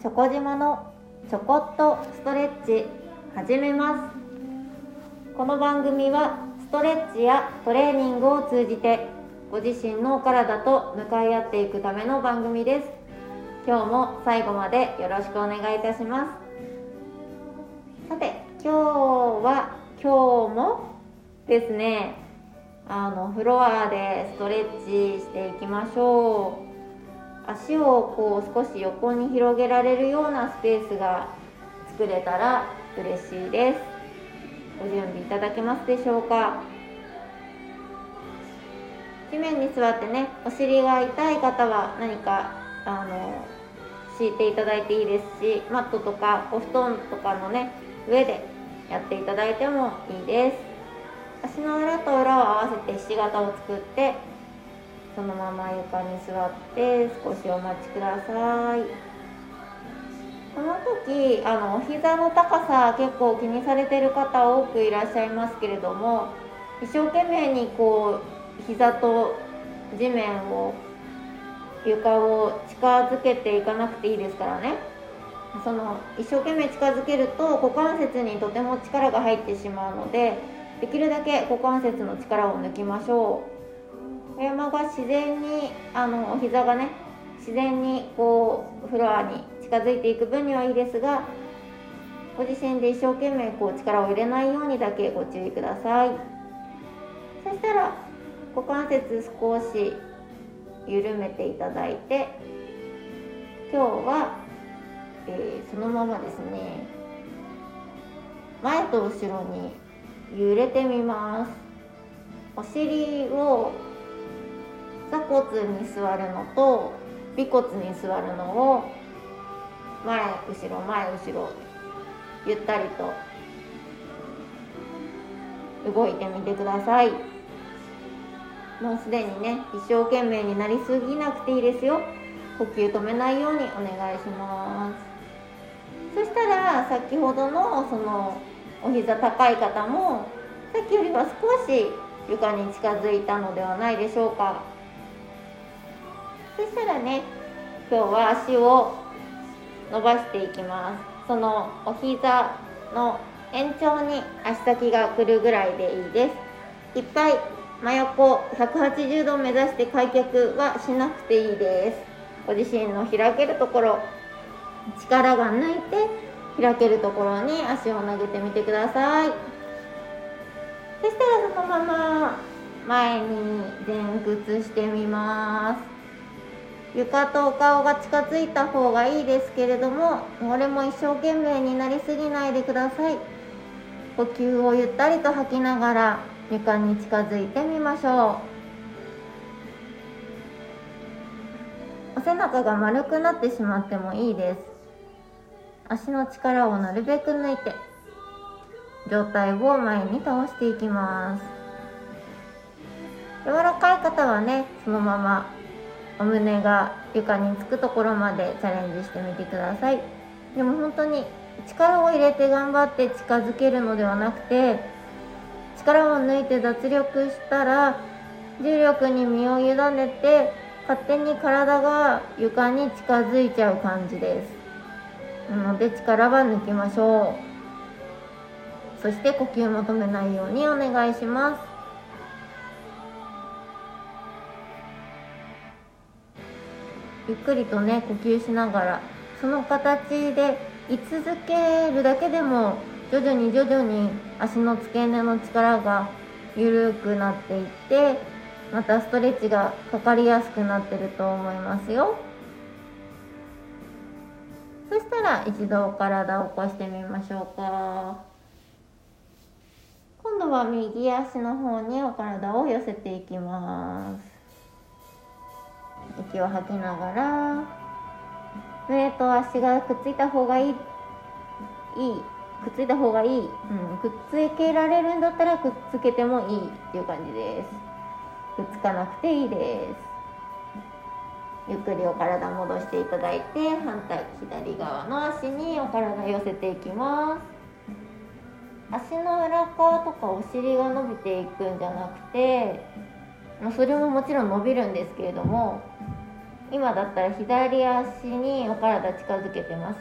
チョコ島のちょこっとストレッチ始めます。この番組はストレッチやトレーニングを通じてご自身のお体と向かい合っていくための番組です。今日も最後までよろしくお願いいたします。さて今日は今日もですねあのフロアでストレッチしていきましょう。足をこう少し横に広げられるようなスペースが作れたら嬉しいです。ご準備いただけますでしょうか。地面に座ってねお尻が痛い方は何かあの敷いていただいていいですしマットとかお布団とかのね上でやっていただいてもいいです。足の裏と裏を合わせてひし形を作ってそのまま床に座って少しお待ちください。この時あのお膝の高さ結構気にされてる方多くいらっしゃいますけれども一生懸命にこう膝と地面を床を近づけていかなくていいですからね。その一生懸命近づけると股関節にとても力が入ってしまうのでできるだけ股関節の力を抜きましょう。小山が自然にあのお膝がね自然にこうフロアに近づいていく分にはいいですがご自身で一生懸命こう力を入れないようにだけご注意ください。そしたら股関節少し緩めていただいて今日は、えー、そのままですね。前と後ろに揺れてみます。お尻を骨に座るのと尾骨に座るのを前後ろ前後ろゆったりと動いてみてください。もうすでにね一生懸命になりすぎなくていいですよ。呼吸止めないようにお願いします。そしたら先ほどのそのお膝高い方もさっきよりは少し床に近づいたのではないでしょうか。そしたらね今日は足を伸ばしていきます。そのお膝の延長に足先が来るぐらいでいいです。いっぱい真横180度目指して開脚はしなくていいです。ご自身の開けるところ力が抜いて開けるところに足を投げてみてください。そしたらそのまま前に前屈してみます。床とお顔が近づいた方がいいですけれどもこれも一生懸命になりすぎないでください。呼吸をゆったりと吐きながら床に近づいてみましょう。お背中が丸くなってしまってもいいです。足の力をなるべく抜いて上体を前に倒していきます。柔らかい方はねそのままお胸が床につくところまでチャレンジしてみてください。でも本当に力を入れて頑張って近づけるのではなくて力を抜いて脱力したら重力に身を委ねて勝手に体が床に近づいちゃう感じです。なので力は抜きましょう。そして呼吸も止めないようにお願いします。ゆっくりとね呼吸しながらその形で居続けるだけでも徐々に徐々に足の付け根の力が緩くなっていってまたストレッチがかかりやすくなってると思いますよ。そしたら一度体を起こしてみましょうか。今度は右足の方にお体を寄せていきます。息を吐きながら胸と足がくっついた方がいいいいくっついた方がいい、うん、くっつけられるんだったらくっつけてもいいっていう感じです。くっつかなくていいです。ゆっくりお体戻していただいて反対左側の足にお体寄せていきます。足の裏側とかお尻が伸びていくんじゃなくてま、それももちろん伸びるんですけれども今だったら左足にお体近づけてます。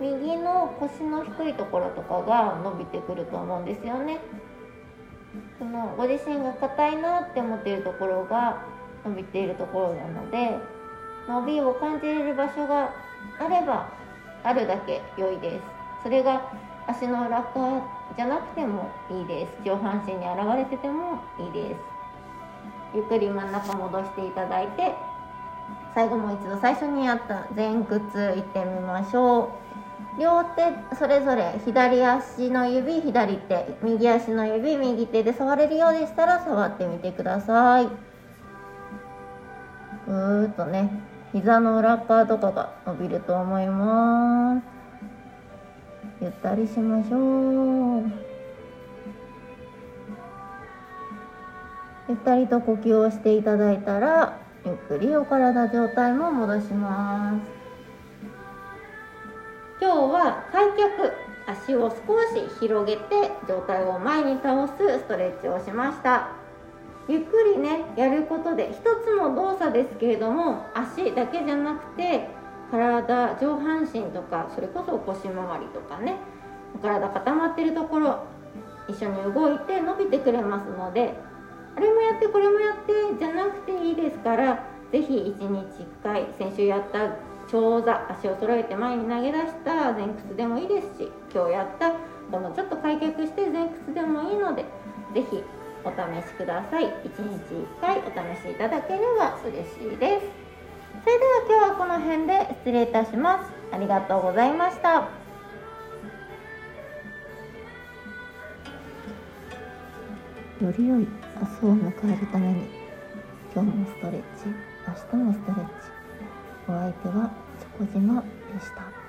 右の腰の低いところとかが伸びてくると思うんですよね。そのご自身が硬いなって思っているところが伸びているところなので伸びを感じれる場所があればあるだけ良いです。それが足の裏側じゃなくてもいいです。上半身に現れててもいいです。ゆっくり真ん中戻していただいて最後もう一度最初にやった前屈いってみましょう。両手それぞれ左足の指左手右足の指右手で触れるようでしたら触ってみてください。ぐーっとね膝の裏側とかが伸びると思います。ゆったりしましょう。ゆったりと呼吸をしていただいたらゆっくりお体状態も戻します。今日は開脚足を少し広げて上体を前に倒すストレッチをしました。ゆっくりねやることで一つの動作ですけれども足だけじゃなくて体上半身とかそれこそ腰回りとかね体固まってるところ一緒に動いて伸びてくれますのであれもやってこれもやってじゃなくていいですから是非1日1回先週やった長座足を揃えて前に投げ出した前屈でもいいですし今日やったこのちょっと開脚して前屈でもいいので是非お試しください。1日1回お試しいただければ嬉しいです。それでは今日はこの辺で失礼いたします。ありがとうございました。より良い明日を迎えるために今日もストレッチ明日もストレッチお相手はチョコ島でした。